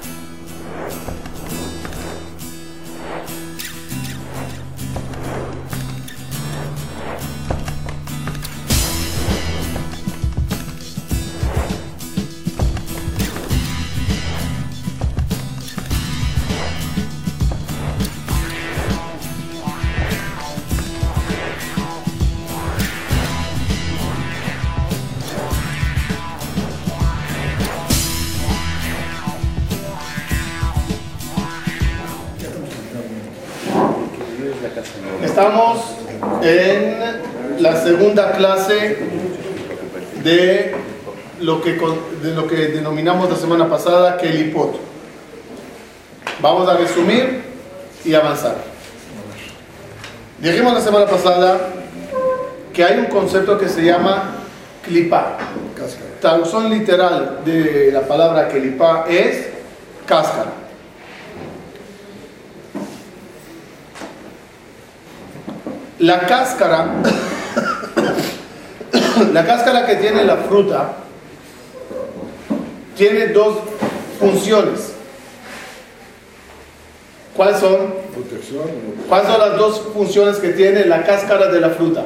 Estamos clase de lo que, de lo que denominamos la semana pasada Kelipot. Vamos a resumir y avanzar. Dijimos la semana pasada que hay un concepto que se llama clipa. Traducción literal de la palabra clipa es cáscara. La cáscara, la cáscara que tiene la fruta, tiene dos funciones. ¿Cuáles son? ¿Cuáles son las dos funciones que tiene la cáscara de la fruta?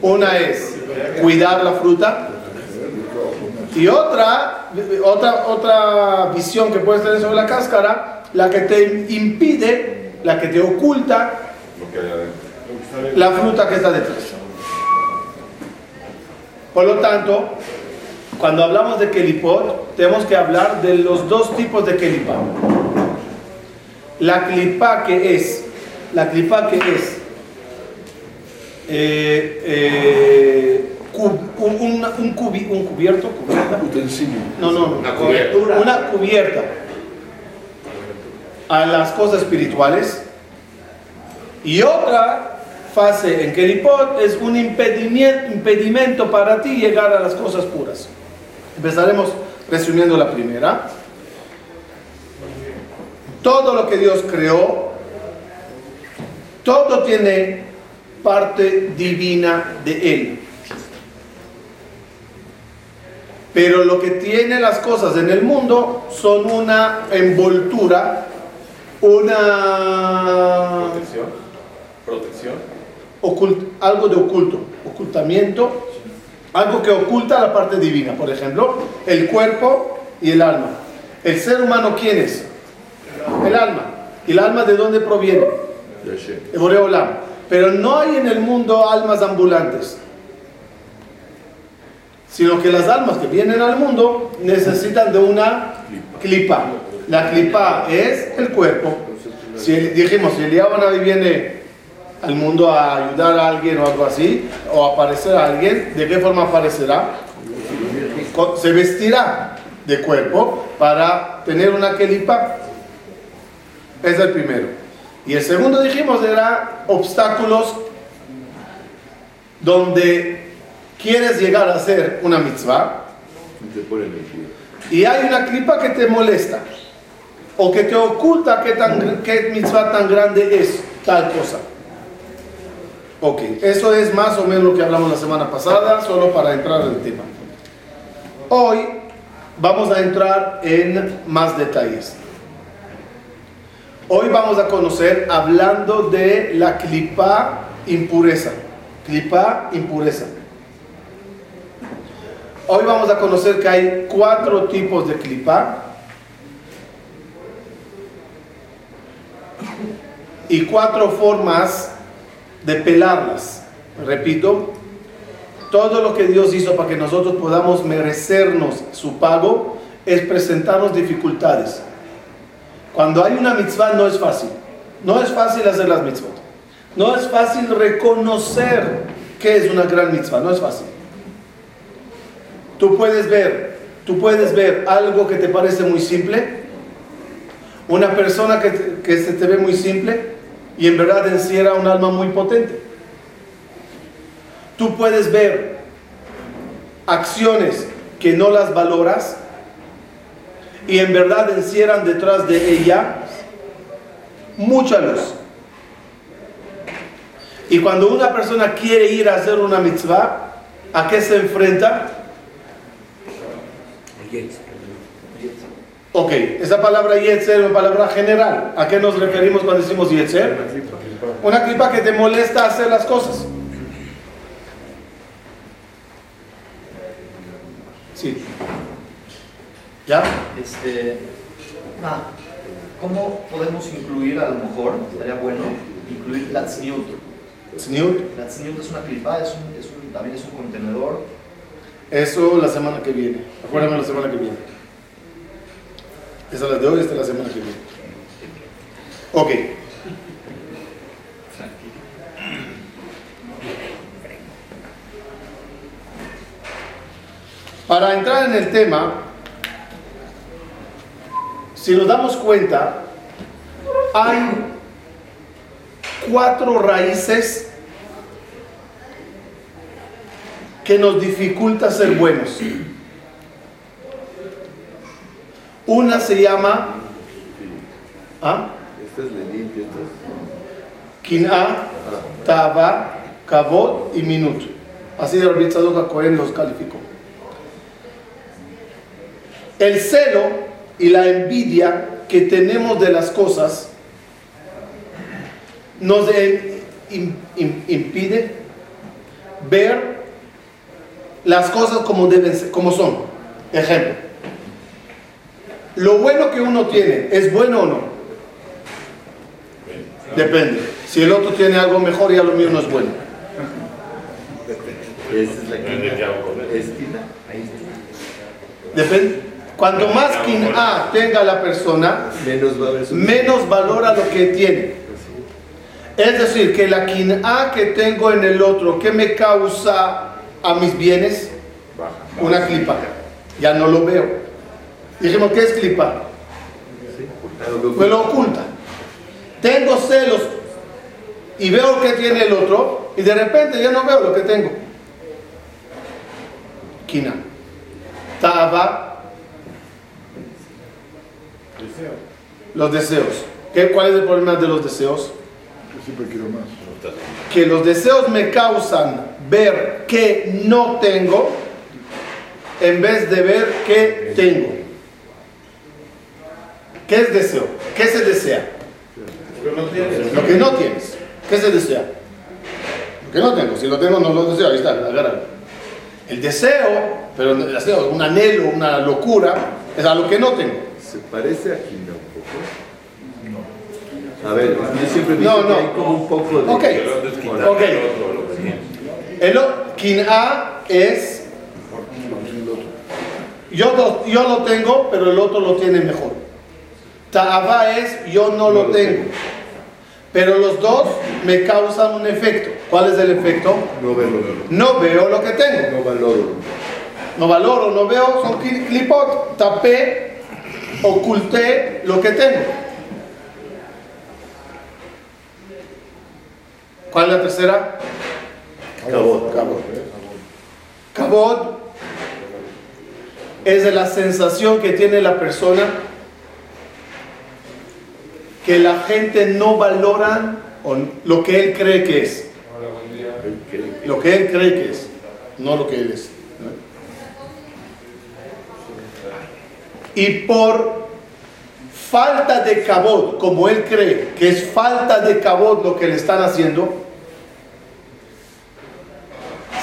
Una es cuidar la fruta y otra, otra, otra visión que puedes tener sobre la cáscara, la que te impide, la que te oculta la fruta que está detrás. Por lo tanto, cuando hablamos de kelipot, tenemos que hablar de los dos tipos de kelipá. La clipa que es, la clipa que es eh, eh, un, un, cubierto, No, no, una cubierta. una cubierta a las cosas espirituales y otra fase en Keripot es un impedimento, para ti llegar a las cosas puras. Empezaremos resumiendo la primera. Todo lo que Dios creó, todo tiene parte divina de Él. Pero lo que tiene las cosas en el mundo son una envoltura, una Protección. Algo de oculto, ocultamiento, algo que oculta la parte divina. Por ejemplo, el cuerpo y el alma. ¿El ser humano quién es? El alma. ¿Y el alma de dónde proviene? De Boreolam. Pero no hay en el mundo almas ambulantes. Sino que las almas que vienen al mundo necesitan de una clipa. La clipa es el cuerpo. Si dijimos, si el viene al mundo a ayudar a alguien o algo así, o aparecer a alguien, ¿de qué forma aparecerá? Se vestirá de cuerpo para tener una kelipa. Es el primero. Y el segundo dijimos era obstáculos donde quieres llegar a hacer una mitzvah y hay una clipa que te molesta o que te oculta qué, tan, qué mitzvah tan grande es tal cosa. Ok, eso es más o menos lo que hablamos la semana pasada, solo para entrar en el tema. Hoy vamos a entrar en más detalles. Hoy vamos a conocer hablando de la clipa impureza. Clipa impureza. Hoy vamos a conocer que hay cuatro tipos de clipa. Y cuatro formas de pelarlas. Repito, todo lo que Dios hizo para que nosotros podamos merecernos su pago es presentarnos dificultades. Cuando hay una mitzvah no es fácil. No es fácil hacer las mitzvot. No es fácil reconocer que es una gran mitzvah. No es fácil. Tú puedes ver, tú puedes ver algo que te parece muy simple. Una persona que, que se te ve muy simple y en verdad encierra un alma muy potente. Tú puedes ver acciones que no las valoras y en verdad encierran detrás de ella mucha luz. Y cuando una persona quiere ir a hacer una mitzvah, ¿a qué se enfrenta? Ok, esa palabra yetzer es una palabra general. ¿A qué nos referimos cuando decimos yetzer? Una clipa que te molesta hacer las cosas. Sí. ¿Ya? Este, ah, ¿Cómo podemos incluir, a lo mejor, estaría bueno, incluir la tzniut? Tzniut. La tzniut es una clipa, es un, es un, también es un contenedor. Eso la semana que viene. Acuérdame la semana que viene. Esa es la de hoy, es la semana que viene. Ok. Para entrar en el tema, si nos damos cuenta, hay cuatro raíces que nos dificulta ser buenos. Una se llama ¿ah? Este es Lenin, este es... Kin'a, Tava, Kavod y Minut. Así el Ritzadok Cohen los calificó. El celo y la envidia que tenemos de las cosas nos im- im- impide ver las cosas como deben ser, como son. Ejemplo. Lo bueno que uno tiene, ¿es bueno o no? Depende. Si el otro tiene algo mejor, ya lo mío no es bueno. Esta es la quina. Es quina. Ahí está. Depende. Cuanto más quien A tenga la persona, Menos valora lo que tiene. Es decir, que la quien A que tengo en el otro, ¿qué me causa a mis bienes? Una clipa. Ya no lo veo. Dijimos, ¿qué es clipa? Me lo oculta. Tengo celos y veo que tiene el otro y de repente ya no veo lo que tengo. Quina. Taba. Los deseos. ¿Qué, ¿Cuál es el problema de los deseos? Siempre quiero más. Que los deseos me causan ver que no tengo en vez de ver que tengo. ¿Qué es deseo? ¿Qué se desea? Lo que no tienes. ¿Qué se desea? Lo que no tengo. Si lo tengo, no lo deseo. Ahí está, agárralo. El deseo, pero el deseo, un anhelo, una locura, es a lo que no tengo. ¿Se parece a quina un poco? A ver, yo siempre visto No, no. que hay como un poco de... Ok. Ok. El quin'a es yo yo lo tengo, pero el otro lo tiene mejor. Ta'aba es yo no lo tengo. Pero los dos me causan un efecto. ¿Cuál es el efecto? No verlo. No veo lo que tengo. No valoro. No valoro, no veo, son cli- clipot. Tapé, oculté lo que tengo. ¿Cuál es la tercera? Cabot. Cabot. Cabot es de la sensación que tiene la persona que la gente no valora lo que él cree que es. Lo que él cree que es, no lo que él es. Y por falta de cabot, como él cree que es falta de cabot lo que le están haciendo,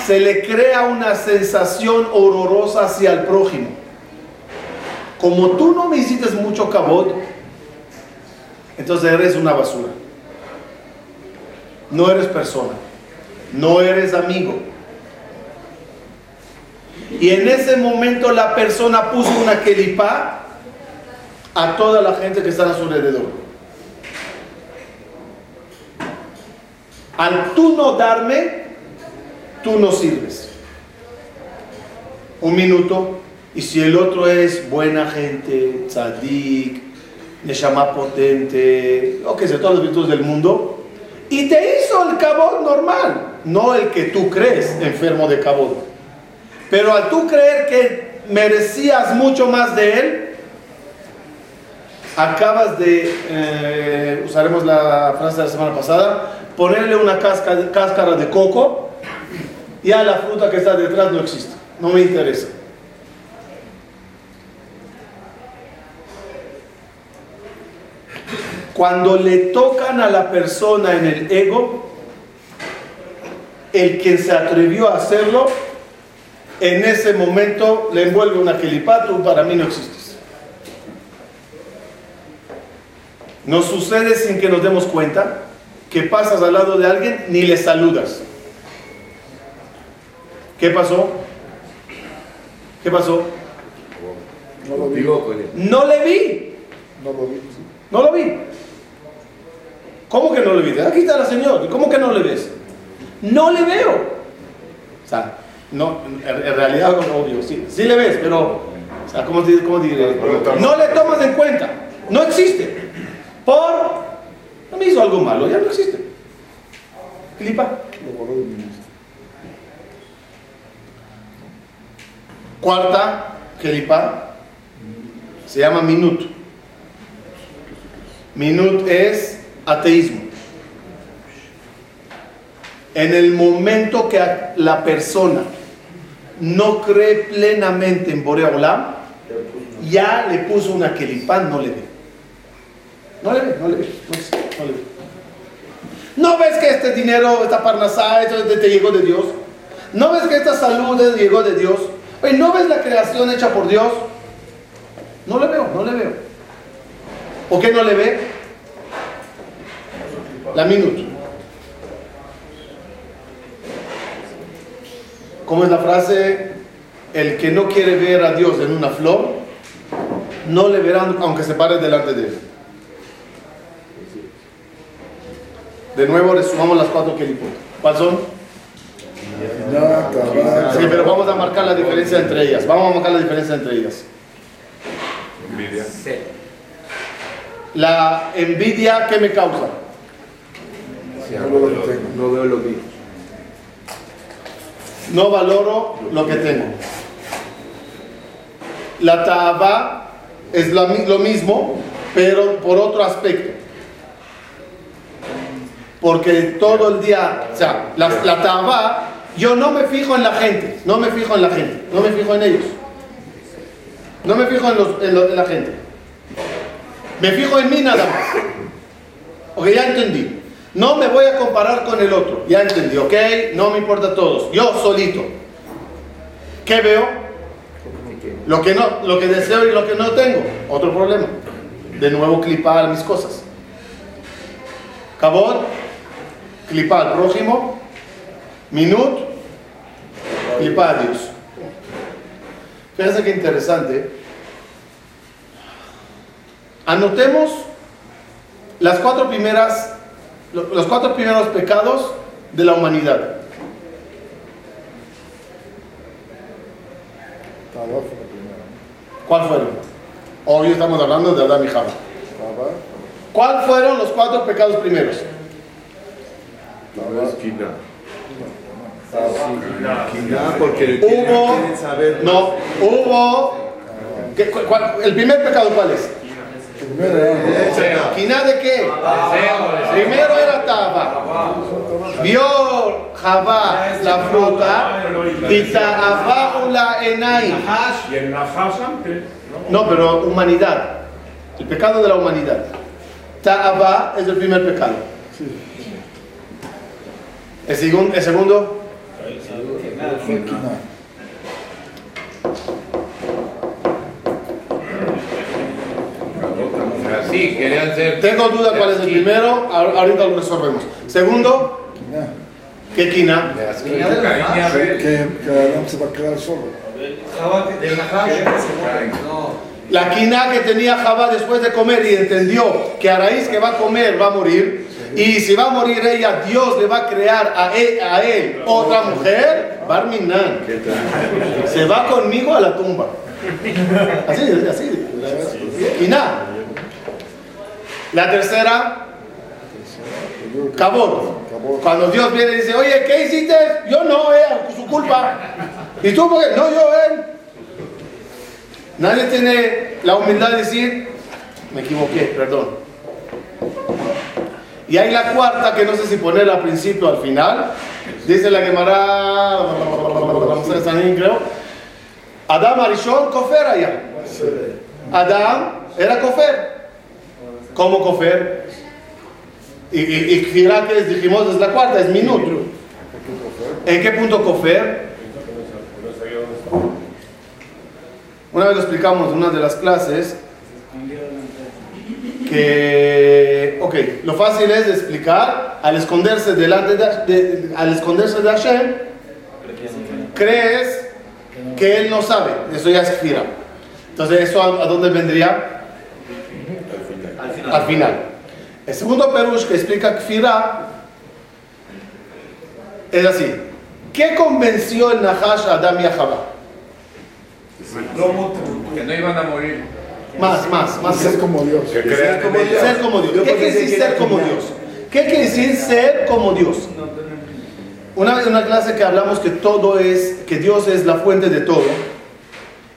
se le crea una sensación horrorosa hacia el prójimo. Como tú no me mucho cabot, entonces eres una basura. No eres persona. No eres amigo. Y en ese momento la persona puso una kelipá a toda la gente que está a su alrededor. Al tú no darme, tú no sirves. Un minuto. Y si el otro es buena gente, tzadik, llama potente, o que sea, todas las virtudes del mundo, y te hizo el cabot normal, no el que tú crees enfermo de cabot. Pero al tú creer que merecías mucho más de él, acabas de, eh, usaremos la frase de la semana pasada, ponerle una cáscara de coco, ya la fruta que está detrás no existe, no me interesa. Cuando le tocan a la persona en el ego, el que se atrevió a hacerlo, en ese momento le envuelve una tú para mí no existes. Nos sucede sin que nos demos cuenta que pasas al lado de alguien ni le saludas. ¿Qué pasó? ¿Qué pasó? No lo vi. No le vi. No lo vi. No lo vi. ¿Cómo que no le vi? Aquí está la señora. ¿Cómo que no le ves? No le veo. O sea, no, en, realidad, como obvio, sí, sí le ves, pero, o sea, ¿cómo, te- cómo diré? No le tomas en cuenta. No existe. Por, no me hizo algo malo, ya no existe. Clipa. Cuarta, Kelipa, se llama Minut. Minut es ateísmo. En el momento que la persona no cree plenamente en Borea Olam, ya le puso una Kelipa, no le ve. No le ve, no le ve, no, le ve. ¿No ves que este dinero, esta parnasá, esto te te llegó de Dios? ¿No ves que esta salud llegó de Dios? Oye, ¿no ves la creación hecha por Dios? No le veo, no le veo. ¿Por qué no le ve? La minuto. ¿Cómo es la frase? El que no quiere ver a Dios en una flor, no le verán aunque se pare delante de él. De nuevo resumamos las cuatro que ¿Cuáles son? Sí, pero vamos a marcar la diferencia entre ellas. Vamos a marcar la diferencia entre ellas. Envidia. La envidia, ¿qué me causa? No lo tengo. No veo lo que No valoro lo que tengo. La taba es lo mismo, pero por otro aspecto. Porque todo el día, o sea, la, la taba, yo no me fijo en la gente, no me fijo en la gente, no me fijo en ellos. No me fijo en, los- en lo- en la gente. Me fijo en mí nada más. Ok, ya entendí. No me voy a comparar con el otro. Ya entendí, ok. No me importa a todos. Yo solito. ¿Qué veo? Lo que, no, lo que deseo y lo que no tengo. Otro problema. De nuevo clipar mis cosas. Cabot. Clipar prójimo. Minut. Clipar Dios. Fíjense qué interesante. Anotemos las cuatro primeras, los cuatro primeros pecados de la humanidad. La. ¿Cuál fueron? Obvio estamos hablando de Adán y Java. ¿Cuáles fueron los cuatro pecados primeros? No, esquina. Porque Hubo, no, hubo, ¿qué- cu- cuál- el primer pecado cuál es? Primero era. ¿Quina de qué? Primero era Taba. Vio Java la fruta y Ta'abahu la enai. Y el Nahash antes, ¿no? No, pero humanidad. El pecado de la humanidad. Ta'aba es el primer pecado. El, segun- el segundo, Así, querían ser. tengo duda cuál es el primero, ahor- ahorita lo resolvemos. Segundo, Quina. ¿qué quina? Que, Adán se va a quedar solo. La quina que tenía Jabá después de comer y entendió que a raíz que va a comer va a morir. Y si va a morir ella, Dios le va a crear a él, a él otra mujer. Barminan. Se va conmigo a la tumba. Así, así. Quina. La tercera. Cabot. Cuando Dios viene y dice, oye, ¿qué hiciste? Yo no, eh, su culpa. ¿Y tú por qué? No, yo, él. Nadie tiene la humildad de decir, me equivoqué, perdón. Y hay la cuarta, que no sé si ponerla al principio o al final. Dice la Gemara, creo. Adam Arishon, Kofer allá. Adam era Kofer. ¿Cómo cofer? Y, y, y que dijimos, es la cuarta, es minut. ¿En qué punto cofer? Una vez lo explicamos en una de las clases que, ok, lo fácil es explicar al esconderse delante de, de- al esconderse de Hashem, crees que él no sabe, eso ya es Kfirá. Entonces, ¿eso a, a dónde vendría? Al final. Al final. El segundo perush que explica Kfirá es así. ¿Qué convenció el Nahash a Adam y a Jabá? Que no iban a morir. Más, más, más. Ser como Dios. Que. Ser como Dios. ¿Qué quiere decir ser como Dios? ¿Qué quiere decir ser como Dios? Una vez en una clase que hablamos que todo es, que Dios es la fuente de todo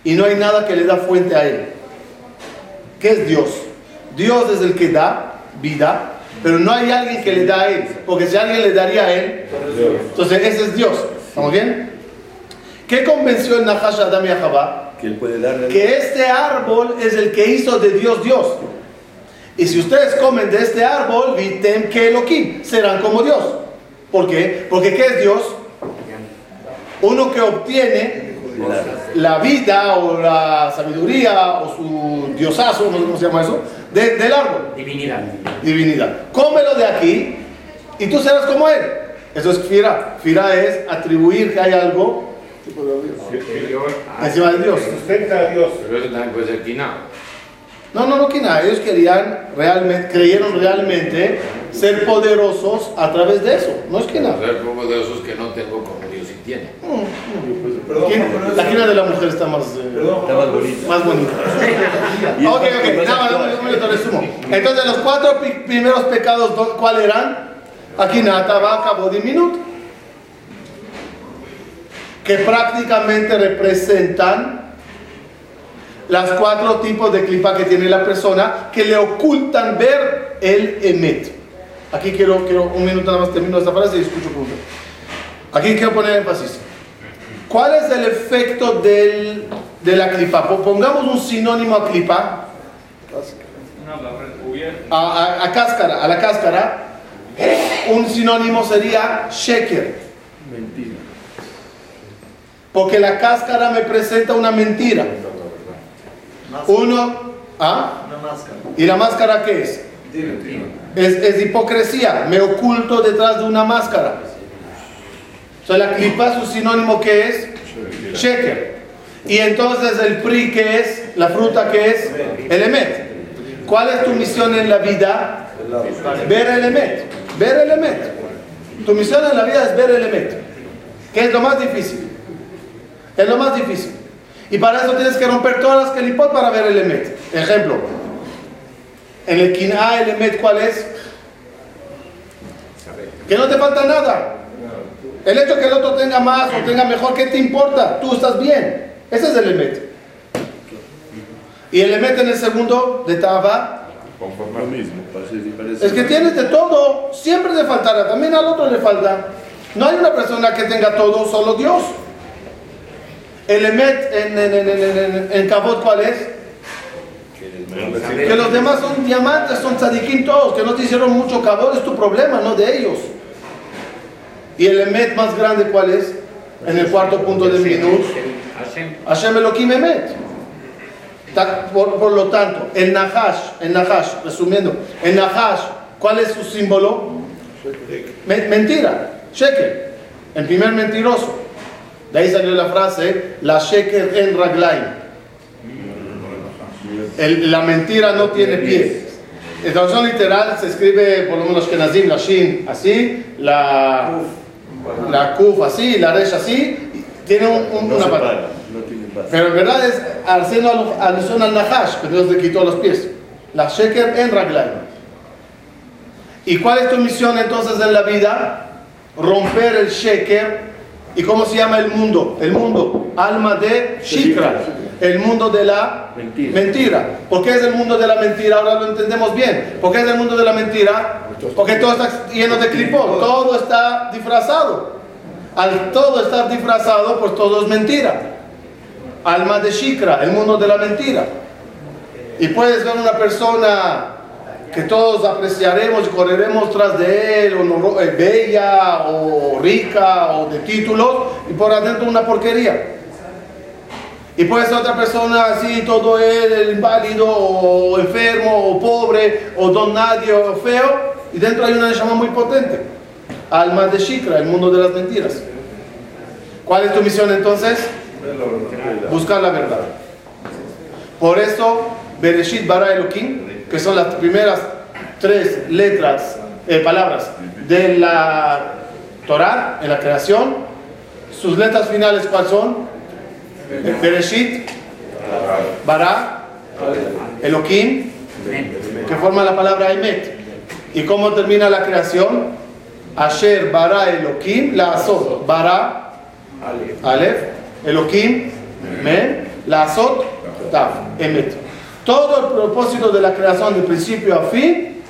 y no hay nada que le da fuente a Él. ¿Qué es Dios? Dios es el que da vida, pero no hay alguien que le da a Él, porque si alguien le daría a Él, entonces ese es Dios. ¿Estamos bien? ¿Qué convenció el Nahash Adam y Jabá? Que él puede darle. que este árbol es el que hizo de Dios Dios. Y si ustedes comen de este árbol, vitem que Elohim, serán como Dios. ¿Por qué? Porque ¿qué es Dios? Uno que obtiene la vida o la sabiduría o su diosazo, no sé cómo se llama eso, de- del árbol, Divinidad. divinidad. Cómelo de aquí y tú serás como él. Eso es fira. Fira es atribuir que hay algo encima de Dios. Sustenta a Dios. Pero eso también puede ser quina. No, no, no que nada. Ellos querían realmente, creyeron realmente ser poderosos a través de eso. No es que nada. Ser como de esos que no tengo como Tiene. ¿Quién? La quina de la mujer está más, eh, Está más bonita. ok, ok, nada más, un minuto resumo. Entonces, los cuatro pi- primeros pecados, ¿dó- ¿cuáles eran? Aquí nata, vaca, body, minut. Que prácticamente representan las cuatro tipos de clipa que tiene la persona que le ocultan ver el emet. Aquí quiero, quiero un minuto nada más termino esta frase y escucho punto. Aquí quiero poner énfasis. ¿Cuál es el efecto del, de la clipa? Po- Pongamos un sinónimo a clipa, a, a- a cáscara, a la cáscara. Un sinónimo sería sheker. Mentira. Porque la cáscara me presenta una mentira. Uno, ¿ah? Una máscara. ¿Y la máscara qué es? Es, es hipocresía. Me oculto detrás de una máscara. Sea, la clipa su sinónimo que es sheker. Y entonces el pri que es, la fruta que es, el emet. ¿Cuál es tu misión en la vida? Ver el emet. Ver el emet. Tu misión en la vida es ver el emet. Que es lo más difícil. Es lo más difícil. Y para eso tienes que romper todas las kelipot para ver el emet. Ejemplo. En el quin'a el emet, ¿cuál es? Que no te falta nada. El hecho que el otro tenga más o tenga mejor, ¿qué te importa? Tú estás bien. Ese es el emet. Y el emet en el segundo de Taba Lo mismo, es que tienes de todo, siempre te faltará, también al otro le falta. No hay una persona que tenga todo, solo Dios. El Emet en, en, en, en, en, en Cabot, ¿cuál es? Que los demás son diamantes, son tzadikim todos, que no te hicieron mucho Cabot, es tu problema, no de ellos. Y el Emet más grande, ¿cuál es? En el cuarto punto del minut. Hashem. Elohim Emet. Por, por lo tanto, el Nahash, el Nahash, resumiendo, el Nahash, ¿cuál es su símbolo? Me- mentira, Sheker, el primer mentiroso. De ahí salió la frase, la Sheker en Raglaim. El- la mentira no tiene pies. En traducción literal se escribe, por lo menos que Nazim, la Shin así, la, la Kuf así, la Resh así, y tiene un- un- No una pata. para, no tiene. Pero en verdad es haciendo alu- alusión al Nahash, que Dios le quitó los pies. La Sheker en Raglaim. ¿Y cuál es tu misión entonces en la vida? Romper el Sheker. ¿Y cómo se llama el mundo? El mundo, alma de Shikra. El mundo de la Mentira. mentira. ¿Por qué es el mundo de la mentira? Ahora lo entendemos bien. ¿Por qué es el mundo de la mentira? Porque todo está lleno de clipón, todo está disfrazado. Al todo estar disfrazado, pues todo es mentira. Alma de Shikra, el mundo de la mentira. Y puedes ver una persona que todos apreciaremos y correremos tras de él, honoro- eh, bella o rica o de títulos, y por adentro una porquería. Y puede ser otra persona así, todo él, inválido, o enfermo, o pobre, o don nadie, o feo, y dentro hay una llama muy potente. Alma de Shikra, el mundo de las mentiras. ¿Cuál es tu misión entonces? Buscar la verdad. Por eso, Bereshit bara Elohim, que son las primeras tres letras, eh, palabras de la Torah, en la creación, sus letras finales, ¿cuáles son? Bereshit, bara, Elohim, que forma la palabra Emet. ¿Y cómo termina la creación? Asher bara Elohim, la azot, bara, Aleph, Elohim, Men, la azot, Taf, Emet. Todo el propósito de la creación de principio a fin,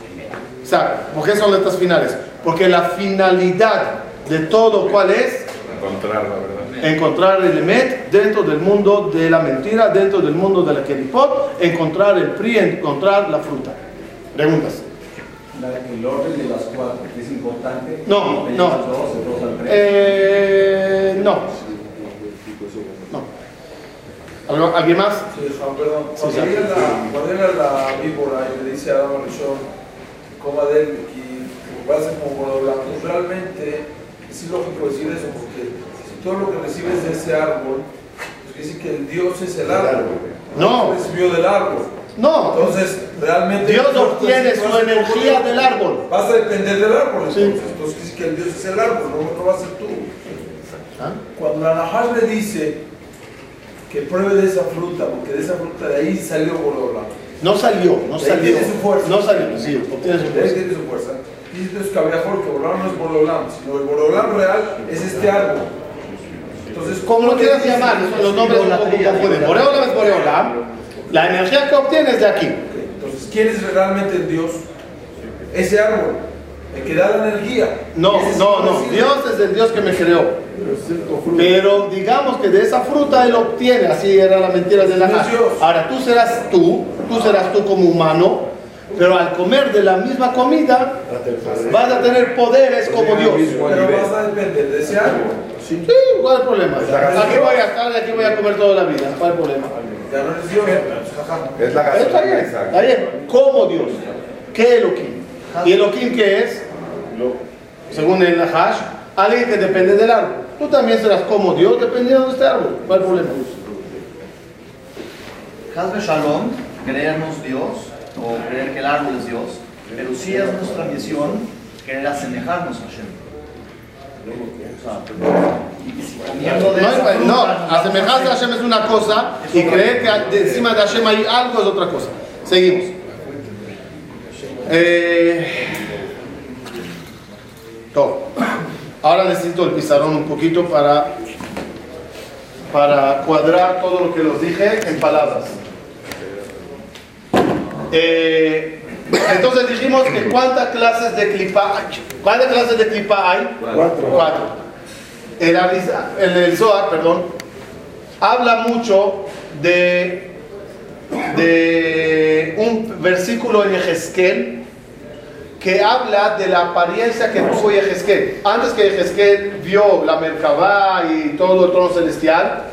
o sea, ¿por qué son letras finales? Porque la finalidad de todo, ¿cuál es? Encontrar la verdad. Encontrar el Emet dentro del mundo de la mentira, dentro del mundo de la Keripot, encontrar el PRI, encontrar la fruta. Preguntas. el orden de las cuatro, es importante. No, no. dos, dos al tres. Eh, no. No. ¿Algo- ¿Alguien más? Sí, Juan, perdón. Sí, Cuando sí. llega la, cuando llega la víbora y le dice a Adán Rishon, coma de él y a ser como por blanco, realmente es ilógico decir eso, porque si todo lo que recibes de ese árbol, pues quiere decir que el Dios es el árbol. No. Recibió del árbol. No. Entonces, realmente. Dios no obtiene su energía del árbol. Vas a depender del árbol, Sí. entonces. Entonces, quiere decir que el Dios es el árbol, no, no va a ser tú. ¿Ah? Cuando la Nahash le dice que pruebe de esa fruta, porque de esa fruta de ahí salió Boreolam. No salió, no De ahí salió. tiene su fuerza. No salió, sí, obtiene su De ahí fuerza. tiene su fuerza. Entonces que Boreolam no es Boreolam, sino el Boreolam real es este árbol. Entonces, Como lo quieras llamar, los nombres un poco confunden. Boreolam es Boreolam. La energía que obtienes de aquí. Entonces, ¿quién es realmente el Dios? Ese árbol, el que da la energía. No, no, no. Dios es el Dios que me creó. Pero digamos que de esa fruta Él obtiene, así era la mentira de la No. Ahora tú serás tú, tú serás tú como humano, pero al comer de la misma comida vas a tener poderes como Dios. Pero vas a depender de ese árbol. Sí, ¿cuál es el problema? Aquí voy a estar y aquí voy a comer toda la vida. ¿Cuál es el problema? Ya no eres Dios. Ajá. Es la Está bien, gasolina, está bien. Como Dios. ¿Qué Elohim? ¿Y Elohim qué es? Según el Nahash, alguien que depende del árbol. Tú también serás como Dios dependiendo de este árbol. ¿Cuál es el problema? Hazbe Shalom, creernos Dios o creer que el árbol es Dios, pero sí es nuestra misión querer asemejarnos a Hashem. No, no, asemejarse a Hashem es una cosa y creer que encima de Hashem hay algo es otra cosa. Seguimos. Eh, todo. Ahora necesito el pizarrón un poquito para, para cuadrar todo lo que los dije en palabras. Eh, entonces dijimos que cuántas clases de clipa hay. ¿Cuántas clases de clipa hay? Cuatro. Cuatro. El, el, el Zohar, perdón, habla mucho de, de un versículo en Ezequiel que habla de la apariencia que tuvo Ezequiel. Antes que Ezequiel vio la Merkabah y todo el trono celestial,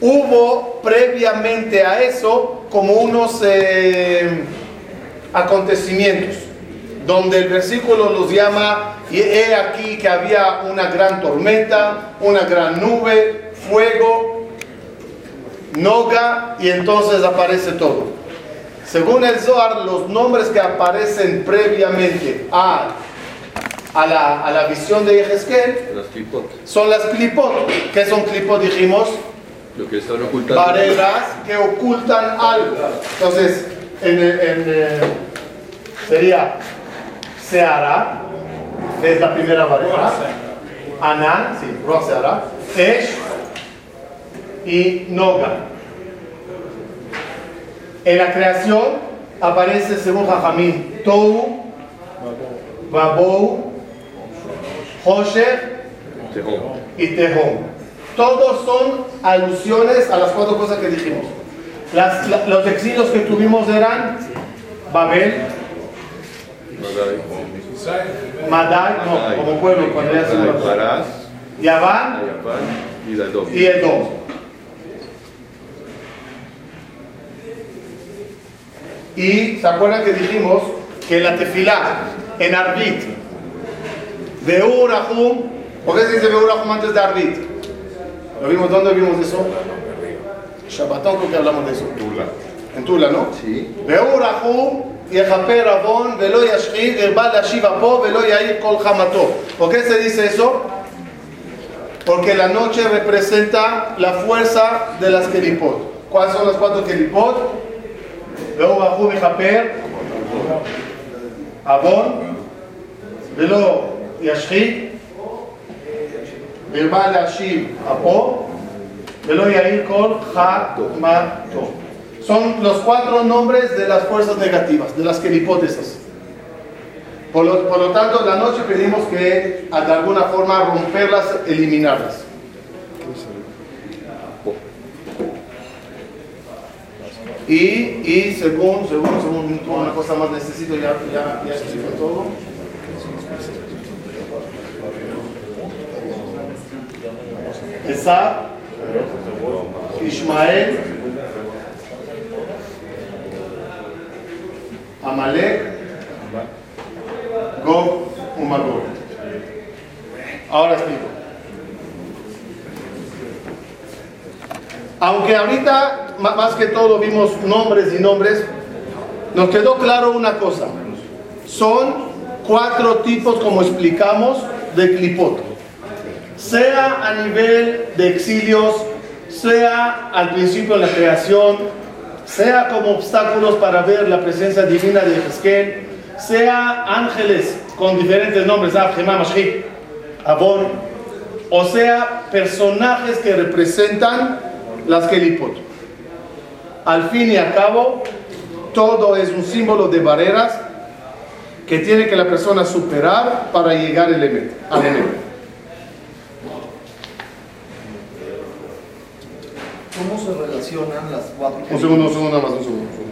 hubo previamente a eso como unos eh, acontecimientos, donde el versículo los llama, y he aquí que había una gran tormenta, una gran nube, fuego, noga, y entonces aparece todo. Según el Zohar, los nombres que aparecen previamente a, a, la, a la visión de clipot, son las clipot. ¿Qué son clipot? Dijimos, lo que están ocultando. que ocultan algo. Entonces, en, en, eh, sería Seara, que es la primera barrera. Anan, sí, Roa Seara. Esh y Noga. En la creación aparece, según Jajamín, Tou, Babou, Hosher Tejón. y Tejón. Todos son alusiones a las cuatro cosas que dijimos. Las- la- los exilios que tuvimos eran Babel, Madai, no, como pueblo, cuando ya se Yaván y Edom. Y se acuerdan que dijimos que la tefilá en Arbit, Beur Ahum, ¿por qué se dice Beur Ahum antes de Arbit? ¿Lo vimos? ¿Dónde vimos eso? Shabbatón creo que hablamos de eso. Tula. En Tula, ¿no? Sí. והוא רחום יכפר עוון ולא ישחית הרבה להשיב אפו ולא יעיר כל חמתו. ¿Por qué se dice eso? Porque la noche representa la fuerza de las kelipot. ¿Cuáles son las cuatro kelipot? והוא רחום יכפר עוון ולא ישחית הרבה להשיב אפו ולא יעיר כל חמתו. Son los cuatro nombres de las fuerzas negativas, de las kelipótesis. Por lo, por lo tanto, la noche pedimos que de alguna forma romperlas, eliminarlas. Y, y según, según, según una cosa más necesito, ya, ya, ya explico todo. Esab, Ishmael, Amalek, Gog y. Ahora explico. Aunque ahorita más que todo vimos nombres y nombres, nos quedó claro una cosa. Son cuatro tipos, como explicamos, de clipot. Sea a nivel de exilios, sea al principio de la creación, sea como obstáculos para ver la presencia divina de Ezequiel, sea ángeles con diferentes nombres, Ab, Gemá, Mashik, Abón, o sea personajes que representan las Kelipot. Al fin y al cabo, todo es un símbolo de barreras que tiene que la persona superar para llegar al Emet. ¿Cómo se relacionan las cuatro Un segundo, un segundo nada más, un segundo. un segundo.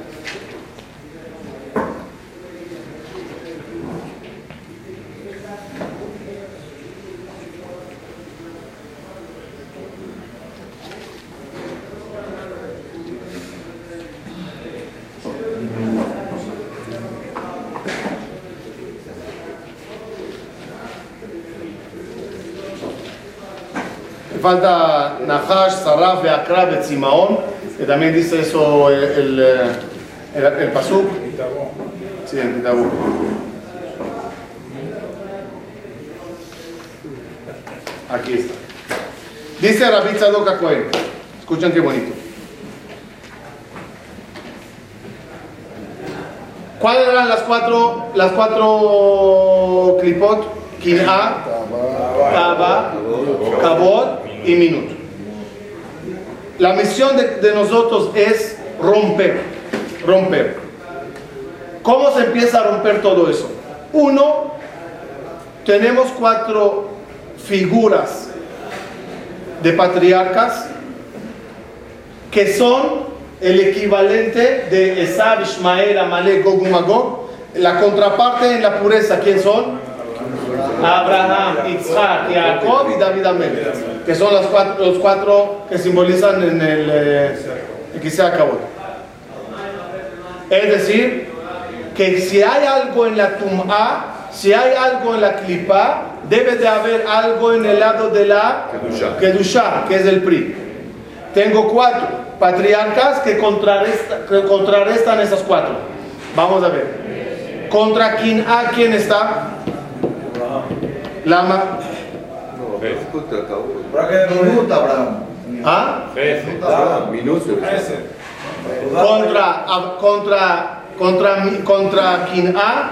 Me Falta Nahash, Saraf, Beakra, Betzimaón, que también dice eso el, el, eh, el, el Pasuk. Sí, en. Aquí está. Dice Rabbi Tzadok Cohen. Escuchen qué bonito. ¿Cuáles eran las cuatro, las cuatro clipot? Kin'a, Taba, Kabod y Minut. La misión de, nosotros es romper, romper. ¿Cómo se empieza a romper todo eso? Uno, tenemos cuatro figuras de patriarcas que son el equivalente de Esab, Ishmael, Amalek, Gog. La contraparte en la pureza, ¿quién son? Abraham, Isaac, Jacob y David Amelech, que son cuatro, los cuatro que simbolizan en el, eh, que se acabó. Es decir, que si hay algo en la tum'a, si hay algo en la clipa, debe de haber algo en el lado de la. Kedushá, que es el PRI. Tengo cuatro patriarcas que contrarrestan, que contrarrestan esas cuatro. Vamos a ver. Contra quién a quién está? Lama. Contra Kabul. ¿Para qué Minuto, Abraham. ¿Ah? Contra, contra, contra, contra quién a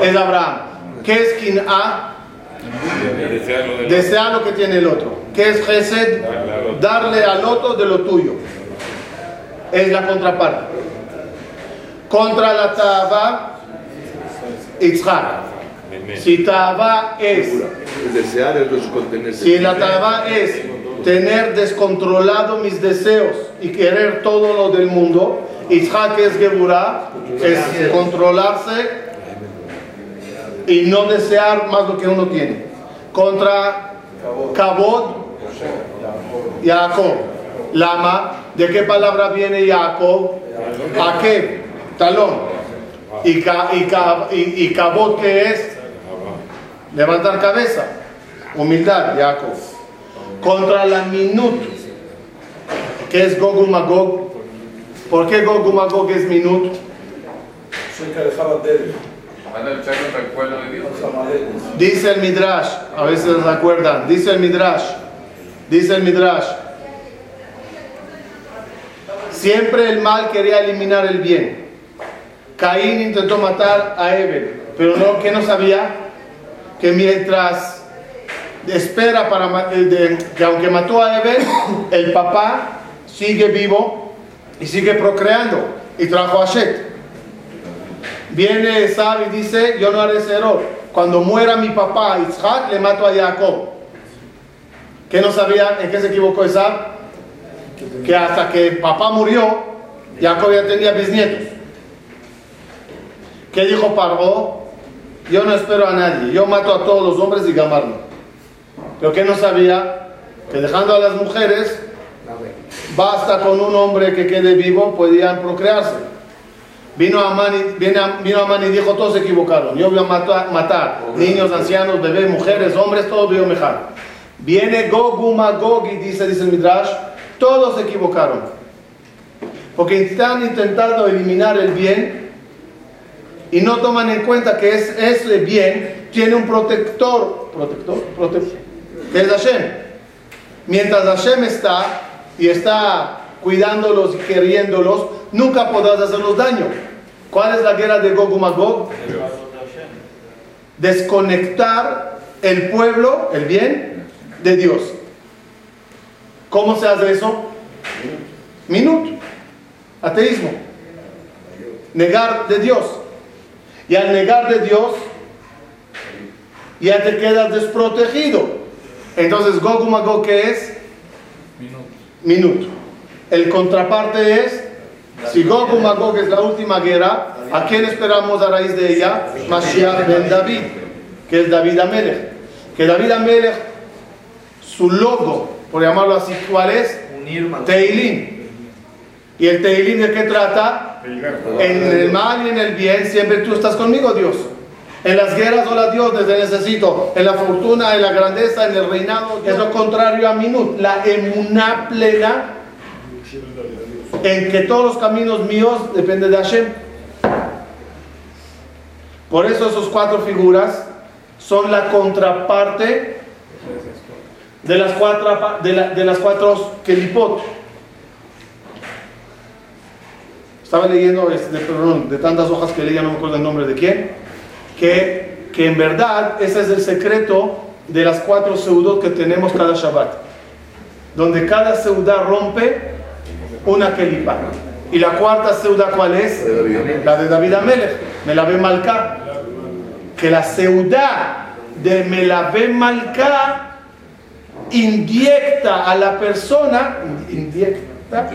es Abraham. ¿Qué es quién a? Desear lo que tiene el otro. ¿Qué es Gesed? Darle al otro de lo tuyo. Es la contraparte. Contra la Taba, Yitzhak. Si Taba es, si la Taba es tener descontrolado mis deseos y querer todo lo del mundo, Yitzhak es Geburah, es controlarse y no desear más lo que uno tiene. Contra Kabod, Jacob. Lama, ¿de qué palabra viene Jacob? ¿A qué? Talón. ¿Y, y, y, y Kabod qué es? Levantar cabeza. Humildad, Jacob. Contra la minut, que es Gog y Magog. ¿Por qué Gog y Magog es minut? Soy Calejaba Dele, Van a luchar contra el pueblo de Dios. los amadeles. Dice el Midrash, a veces se acuerdan, dice el Midrash, dice el Midrash, siempre el mal quería eliminar el bien. Caín intentó matar a Abel, pero no, que no sabía que mientras espera para ma- eh, que aunque mató a Abel, el papá sigue vivo y sigue procreando y trajo a Shet. Viene Esab y dice, yo no haré ese error. Cuando muera mi papá Isaac, le mato a Jacob. ¿Qué no sabía? ¿En qué se equivocó Esab? Que hasta que papá murió, Jacob ya tenía bisnietos. ¿Qué dijo Paró? Yo no espero a nadie, yo mato a todos los hombres y gamarlo. Pero que no sabía que dejando a las mujeres, basta con un hombre que quede vivo, podían procrearse. Vino Amán y, vino Amán y dijo, todos se equivocaron. Yo voy a matar, matar niños, ancianos, bebés, mujeres, hombres, todos voy a. Viene Gog Magog y dice, dice el Midrash, todos se equivocaron. Porque están intentando eliminar el bien y no toman en cuenta que es, ese bien tiene un protector, protector, protector, que es Hashem. Mientras Hashem está y está cuidándolos y queriéndolos, nunca podrás hacerlos daño. ¿Cuál es la guerra de Gog y Magog? Desconectar el pueblo, el bien, de Dios. ¿Cómo se hace eso? Minuto. Ateísmo. Negar de Dios. Y al negar de Dios, ya te quedas desprotegido. Entonces, Gog y Magog, ¿qué es? Minuto. El contraparte es, si Gog y Magog es la última guerra, ¿a quién esperamos a raíz de ella? Mashiach ben David, que es David Amelech. Que David Amelech, su logo, por llamarlo así, ¿cuál es? Teilín. ¿Y el Teilín de qué trata? En el mal y en el bien, siempre tú estás conmigo, Dios. En las guerras, hola Dios, te necesito. En la fortuna, en la grandeza, en el reinado, es lo contrario a minut. La emuná plena en que todos los caminos míos dependen de Hashem. Por eso esos cuatro figuras son la contraparte de las cuatro, de la- las cuatro kelipot. Estaba leyendo, este, perdón, de tantas hojas que leía, no me acuerdo el nombre de quién, que, que en verdad ese es el secreto de las cuatro seudot que tenemos cada Shabbat. Donde cada seudá rompe una kelipa. Y la cuarta seuda, ¿cuál es? La de David Amelech, Melave Malká. Que la seudá de Melave Malká inyecta a la persona, inyecta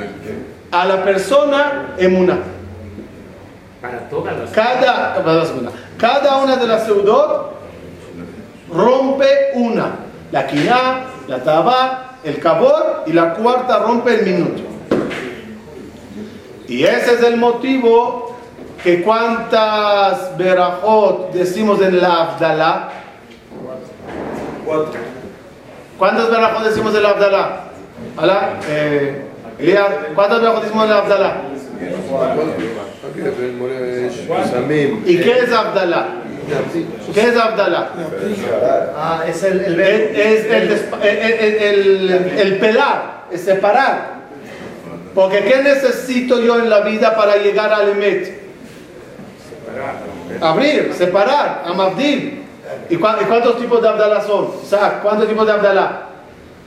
a la persona emuná. Para todas las Cada, cada una de las seudot rompe una. La quiná, la tabá, el cabor y la cuarta rompe el minuto. Y ese es el motivo que cuántas verajot decimos en la Abdalá. Cuatro. ¿Cuántas verajot decimos en la Abdalá? ¿Alá? Eh, ¿cuántas la Abdalá? ¿Y qué es Abdalá? ¿Qué es Abdalá? Ah, es el, el Es, el, el, el- el- el pelar, es separar. Porque ¿qué necesito yo en la vida para llegar al Emet? Abrir, separar, amabdil. ¿Y, cuántos tipos de Abdalá son? ¿cuántos tipos de Abdalá?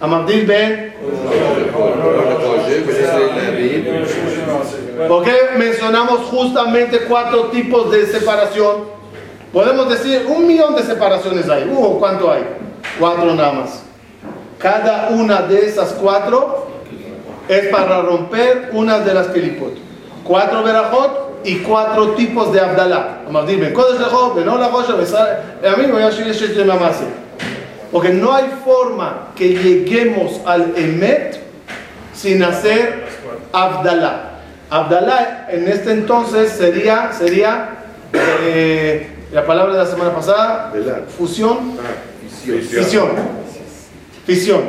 Amabdil Ben. ¿Por qué mencionamos justamente cuatro tipos de separación? Podemos decir un millón de separaciones hay. Uh, ¿Cuánto hay? Cuatro nada más. Cada una de esas cuatro es para romper una de las kelipot. Cuatro verajot y cuatro tipos de Abdalá. Amavdim ben Kodesh Lejo, ben Ola Gosha, a mí voy a decir mamase. Porque no hay forma que lleguemos al Emet sin hacer Abdalá. Abdalá en este entonces sería, sería eh, la palabra de la semana pasada, fusión, Visión. fisión. Fisión.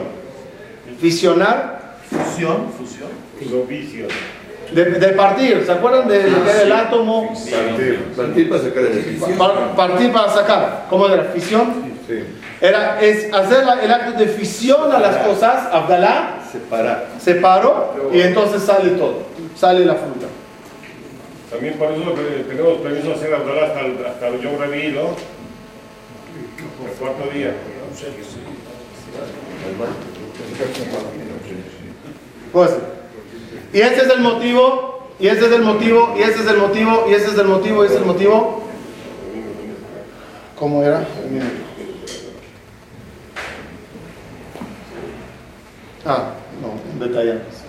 Fisionar Fusión, fusión. De, de partir, ¿se acuerdan de lo que era el átomo? Partir. Partir para sacar. Par- partir para sacar. ¿Cómo era? Fisión. Sí. Era, es hacer la- el acto de fisión a las cosas, Abdalá, Separar. separo y entonces sale todo, sale la fruta. También por eso tenemos permiso de hacer Abdalá hasta el, hasta el Yom Revi, ¿no? El cuarto día. Pues, y ese es el motivo, y ese es el motivo, y ese es el motivo, y ese es el motivo, y ese es el motivo. ¿Cómo era? Un minuto. Ah, no, un detalle antes.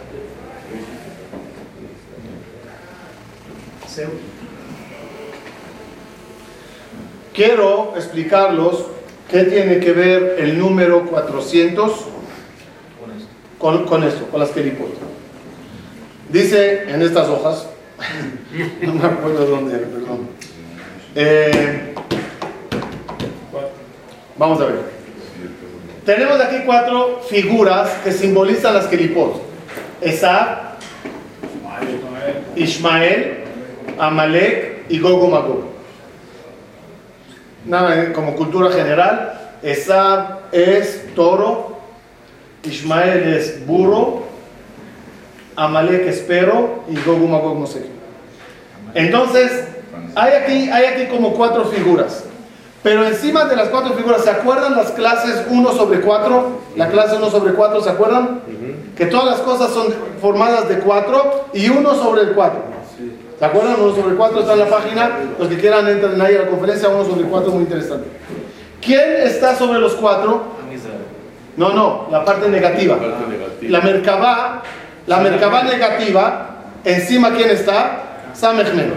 Quiero explicarlos qué tiene que ver el número 400 Con esto. con, esto, con las kelipot. Dice en estas hojas, no me acuerdo dónde, era, perdón. Eh, vamos a ver. Tenemos aquí cuatro figuras que simbolizan las kelipot. Esab, Ishmael, Amalek y Gogo Magog. Nada, como cultura general, Esab es toro, Ismael es burro, Amalek es perro y Gog y Magog no sé. Entonces, hay aquí, hay aquí como cuatro figuras. Pero encima de las cuatro figuras, ¿se acuerdan las clases 1 sobre 4? La clase 1 sobre 4, ¿se acuerdan? Que todas las cosas son formadas de 4 y 1 sobre el 4. ¿Se acuerdan? 1 sobre 4 está en la página. Los que quieran entren ahí a la conferencia 1 sobre 4, muy interesante. ¿Quién está sobre los 4? No, no, la parte negativa. Parte negativa. La Merkabah, la Merkabah negativa, encima quién está? Samechmen.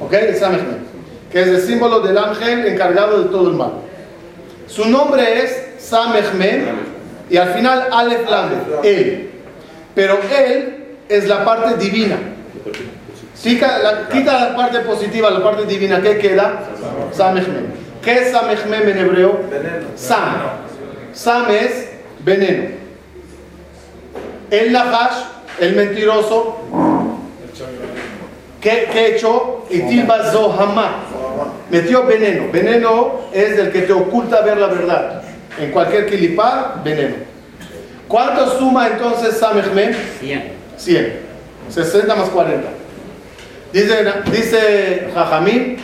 ¿Ok? El Samechmen. Que es el símbolo del ángel encargado de todo el mal. Su nombre es Samechmen y al final Aleph Lamed, él. Pero él es la parte divina. Quita la, quita la parte positiva, la parte divina, ¿qué queda? Samechmen. ¿Qué es Samechmen en hebreo? Sam. Sam es veneno. El Nahash, el mentiroso, que, y metió veneno. Veneno es el que te oculta ver la verdad. En cualquier kilipá, veneno. ¿Cuánto suma entonces Samechmen? 100. 100. 60 más 40. Dice, dice Jajamín,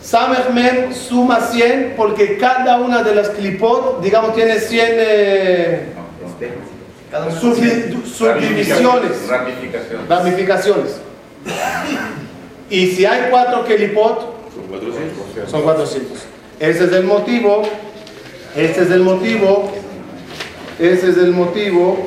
Samechmen suma 100 porque cada una de las clipot, digamos, tiene 100 eh, subdivisiones, Ramificación. ramificaciones. Y si hay cuatro kelipot, Son 400. son 400. Ese es el motivo, ese es el motivo, ese es el motivo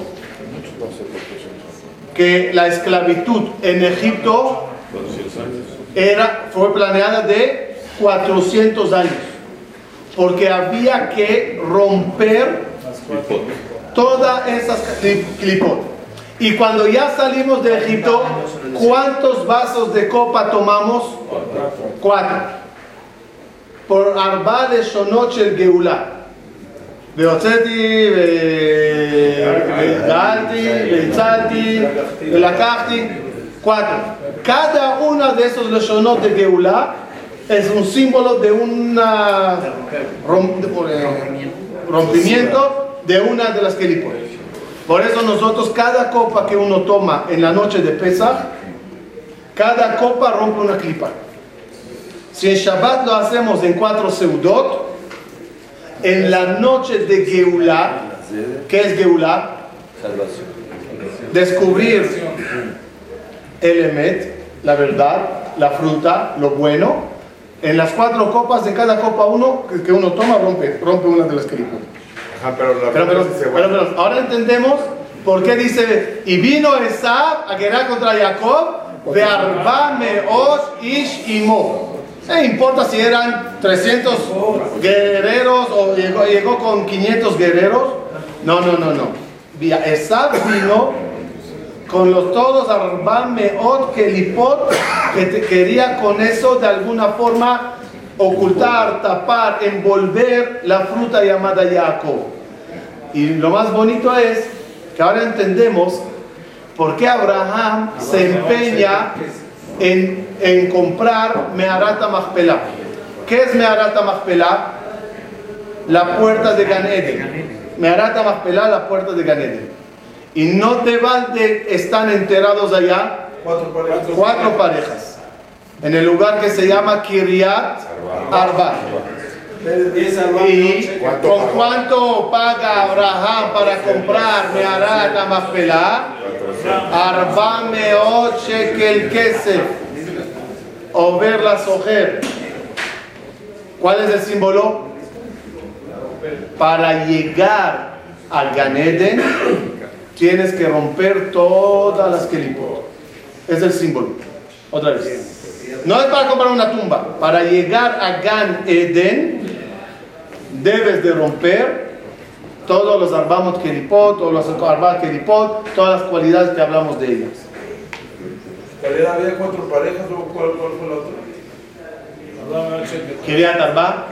que la esclavitud en Egipto 400 años. era, fue planeada de 400 años, porque había que romper todas esas cli- clipot. Y cuando ya salimos de Egipto, ¿cuántos vasos de copa tomamos? Cuatro. Por Arba de Shonot el Geulah. והוצאתי, וגאלתי, והצלתי, ולקחתי, cuatro. Cada una de esos leshonot de Geulah es un símbolo de una rom- eh, rompimiento de una de las kelipot. Por eso nosotros cada copa que uno toma en la noche de Pesach, cada copa rompe una clipa. Si en Shabbat lo hacemos en cuatro seudot, en la noche de Geulah, ¿qué es Geulah? Descubrir el emet, la verdad, la fruta, lo bueno. En las cuatro copas, de cada copa uno que, que uno toma rompe, rompe una de las clipas. Ajá, pero la Pero, pero, pero, ahora entendemos por qué dice, y vino Esab a guerrear contra Jacob de arba meot ish imo. No importa si eran 300 guerreros o llegó, llegó con 500 guerreros. No, no, no, no. Esab vino con los todos arba meot kelipot que te- quería con eso de alguna forma ocultar, tapar, envolver la fruta llamada Jacob. Y lo más bonito es que ahora entendemos por qué Abraham se empeña en, en comprar Meharata Machpelah. ¿Qué es Meharata Machpelah? La puerta de Gan Eden. Meharata Machpelah, la puerta de Gan Eden. Y no de balde están enterados allá Cuatro parejas. cuatro parejas. En el lugar que se llama Kiryat Arba. ¿Y con cuánto paga Abraham para comprar Meharat Amachpelah? Arba meot shekel kesef. O ver la sojer. ¿Cuál es el símbolo? Para llegar al Ganeden tienes que romper todas las kelipot. Es el símbolo. Otra vez. No es para comprar una tumba. Para llegar a Gan Eden, debes de romper todos los arbamot keripot, todos los arba keripot, todas las cualidades que hablamos de ellas. Había cuatro parejas, luego ¿cuál, cuál fue la otra? Quería Tarba.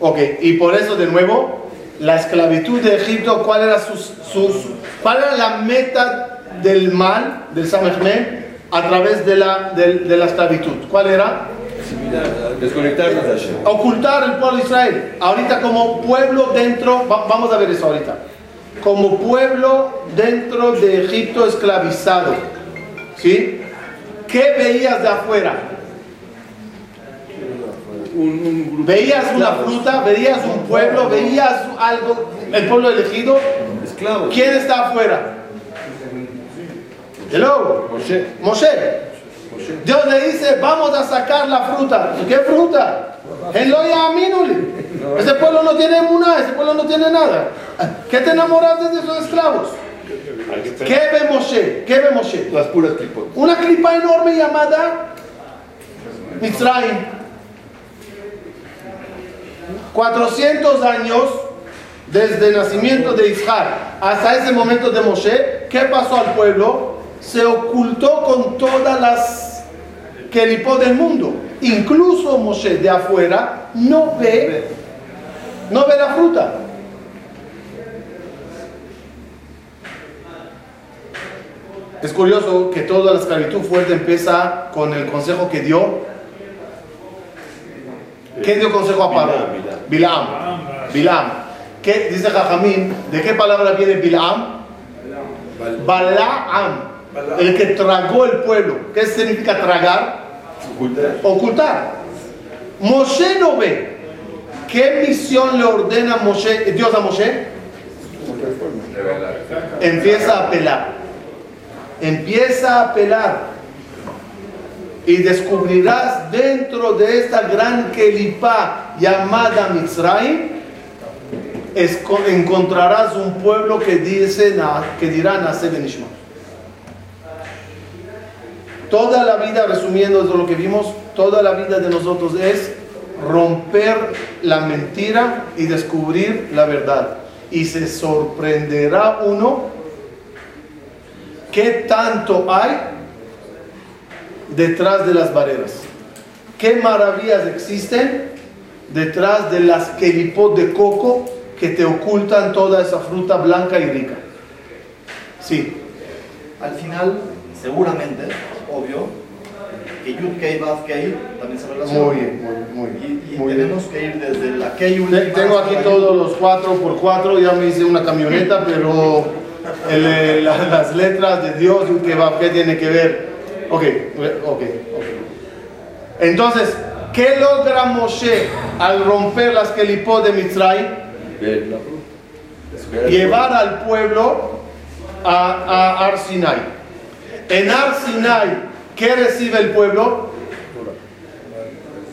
Ok, y por eso de nuevo, la esclavitud de Egipto, ¿cuál era, sus, sus- cuál era la meta del mal, del Samechme, a través de la, del- de la esclavitud? ¿Cuál era? Desconectarnos de Hashem. ocultar el pueblo de Israel. Ahorita como pueblo dentro, va- vamos a ver eso ahorita. Como pueblo dentro de Egipto esclavizado. ¿Sí? ¿Qué veías de afuera? Veías una fruta, veías un pueblo, veías algo, el pueblo elegido. Esclavos. ¿Quién está afuera? Hello. Moshe. Moshe. Dios le dice, vamos a sacar la fruta. ¿Qué fruta? Lo Aminuli. Ese pueblo no tiene una, ese pueblo no tiene nada. ¿Qué te enamoraste de esos esclavos? ¿Qué ve Moshe? ¿Qué ve Moshe? Las puras clipot. Una clipa enorme llamada Mitzrayim. 400 años desde el nacimiento de Isaac hasta ese momento de Moshe, ¿qué pasó al pueblo? Se ocultó con todas las kelipot del mundo. Incluso Moshe de afuera no ve, no ve la fruta. Es curioso que toda la esclavitud fuerte empieza con el consejo que dio. ¿Qué dio consejo a Pablo? Bilam. Bilam. ¿Qué dice Jajamín? ¿De qué palabra viene Bilam? Balaam. El que tragó el pueblo. ¿Qué significa tragar? Ocultar. Moshe no ve. ¿Qué misión le ordena Moshe, Dios a Moshe? Empieza a apelar. Empieza a apelar. Y descubrirás dentro de esta gran kelipá llamada Mitzrayim, encontrarás un pueblo que, dice, que dirá Nace de Nishma. Toda la vida, resumiendo de lo que vimos, toda la vida de nosotros es romper la mentira y descubrir la verdad. Y se sorprenderá uno qué tanto hay detrás de las barreras. Qué maravillas existen detrás de las kelipot de coco que te ocultan toda esa fruta blanca y rica. Sí, Al final, seguramente, obvio, que Yud Kei Vav Kei también se relaciona. muy bien, muy, muy Y, bien. y muy bien. tenemos que ir desde la Kei Te- última Tengo aquí todos Yud. los 4x4, ya me hice una camioneta, pero el, eh, la- las letras de Dios, que va, ¿qué tiene que ver? Ok, ok, ok. Entonces, ¿qué logra Moshe al romper las kelipot de Mitzray? Ver la fruta. Llevar al pueblo a, a Ar Sinai. En Ar Sinai, ¿qué recibe el pueblo?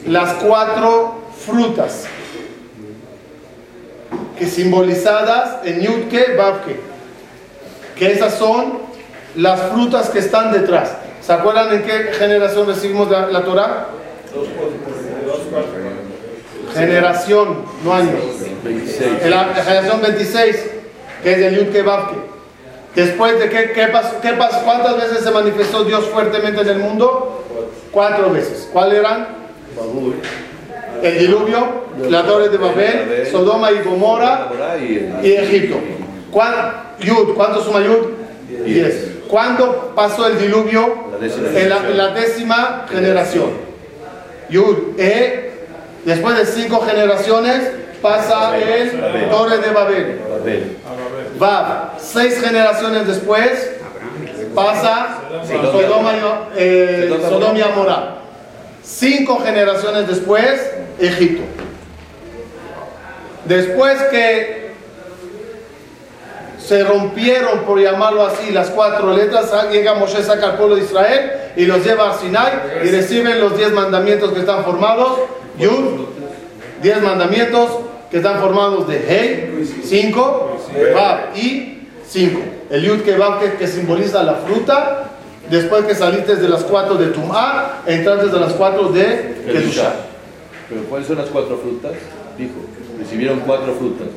Las cuatro frutas que simbolizadas en Yudke, Babke, que esas son las frutas que están detrás. ¿Se acuerdan en qué generación recibimos la, la Torah? Generación, no año. 26. En la generación 26, que es el Yud Kebabke. Después de qué, qué pasó, qué pasó, ¿cuántas veces se manifestó Dios fuertemente en el mundo? Cuatro veces. ¿Cuáles eran? El diluvio, la torre de Babel, Sodoma y Gomorra y Egipto. ¿Cuán- Yud, ¿cuánto suma Yud? Diez. ¿Cuándo pasó el diluvio? En la, en la décima generación. Yud, E, después de cinco generaciones, pasa el Torre de Babel. Vav, seis generaciones después, pasa Sodoma y, eh, Sodoma y Amorá. Cinco generaciones después, Egipto. Después que se rompieron, por llamarlo así, las cuatro letras, llega Moshe, saca al pueblo de Israel y los lleva a Sinai y reciben los diez mandamientos que están formados. Yud, diez mandamientos que están formados de Hey, cinco, Y cinco. El Yud Vav que, que simboliza la fruta, después que saliste de las cuatro de Tum'a, entraste de las cuatro de Kedushah. Pero ¿cuáles son las cuatro frutas? Dijo, recibieron cuatro frutas.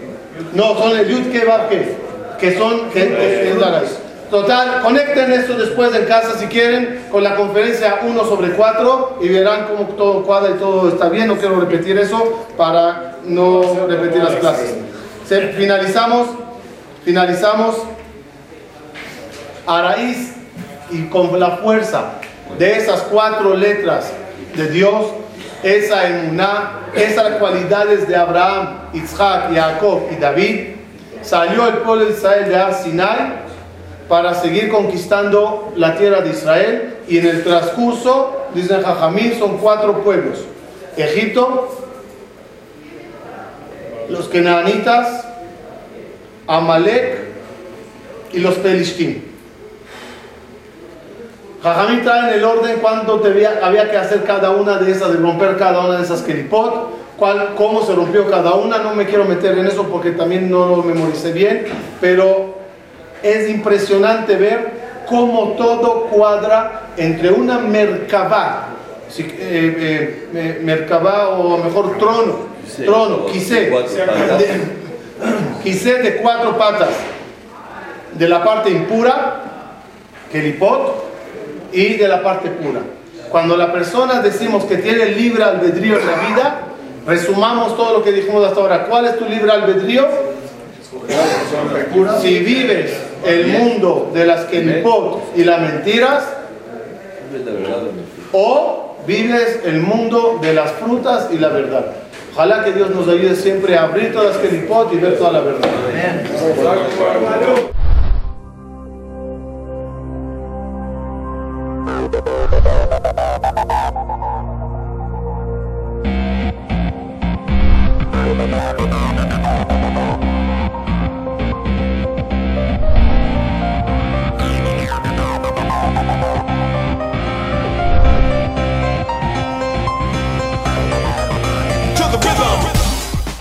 No, son el Yud Vav que, que son, que, que es la raíz. Total, conecten esto después en casa si quieren con la conferencia 1 sobre 4 y verán cómo todo cuadra y todo está bien. No quiero repetir eso para no repetir las clases. Se- finalizamos, finalizamos a raíz y con la fuerza de esas cuatro letras de Dios, esa emuná, esas cualidades de Abraham, Isaac, Jacob y David, salió el pueblo de Israel de Ar Sinai para seguir conquistando la tierra de Israel y en el transcurso, dicen Jajamín, son cuatro pueblos. Egipto, los Kenanitas, Amalek y los Pelishtim. Jajamín trae en el orden debía- había que hacer cada una de esas, de romper cada una de esas kelipot, cuál, cómo se rompió cada una. No me quiero meter en eso porque también no lo memoricé bien, pero es impresionante ver cómo todo cuadra entre una merkabá, si- eh, eh, eh, merkabá o mejor trono, trono, quisé, Cuatro patas. de, cuatro patas, de la parte impura, kelipot, y de la parte pura. Cuando la persona decimos que tiene libre albedrío en la vida, resumamos todo lo que dijimos hasta ahora. ¿Cuál es tu libre albedrío? Si vives el mundo de las kelipot y las mentiras, o vives el mundo de las frutas y la verdad. Ojalá que Dios nos ayude siempre a abrir todas las kelipot y ver toda la verdad. You.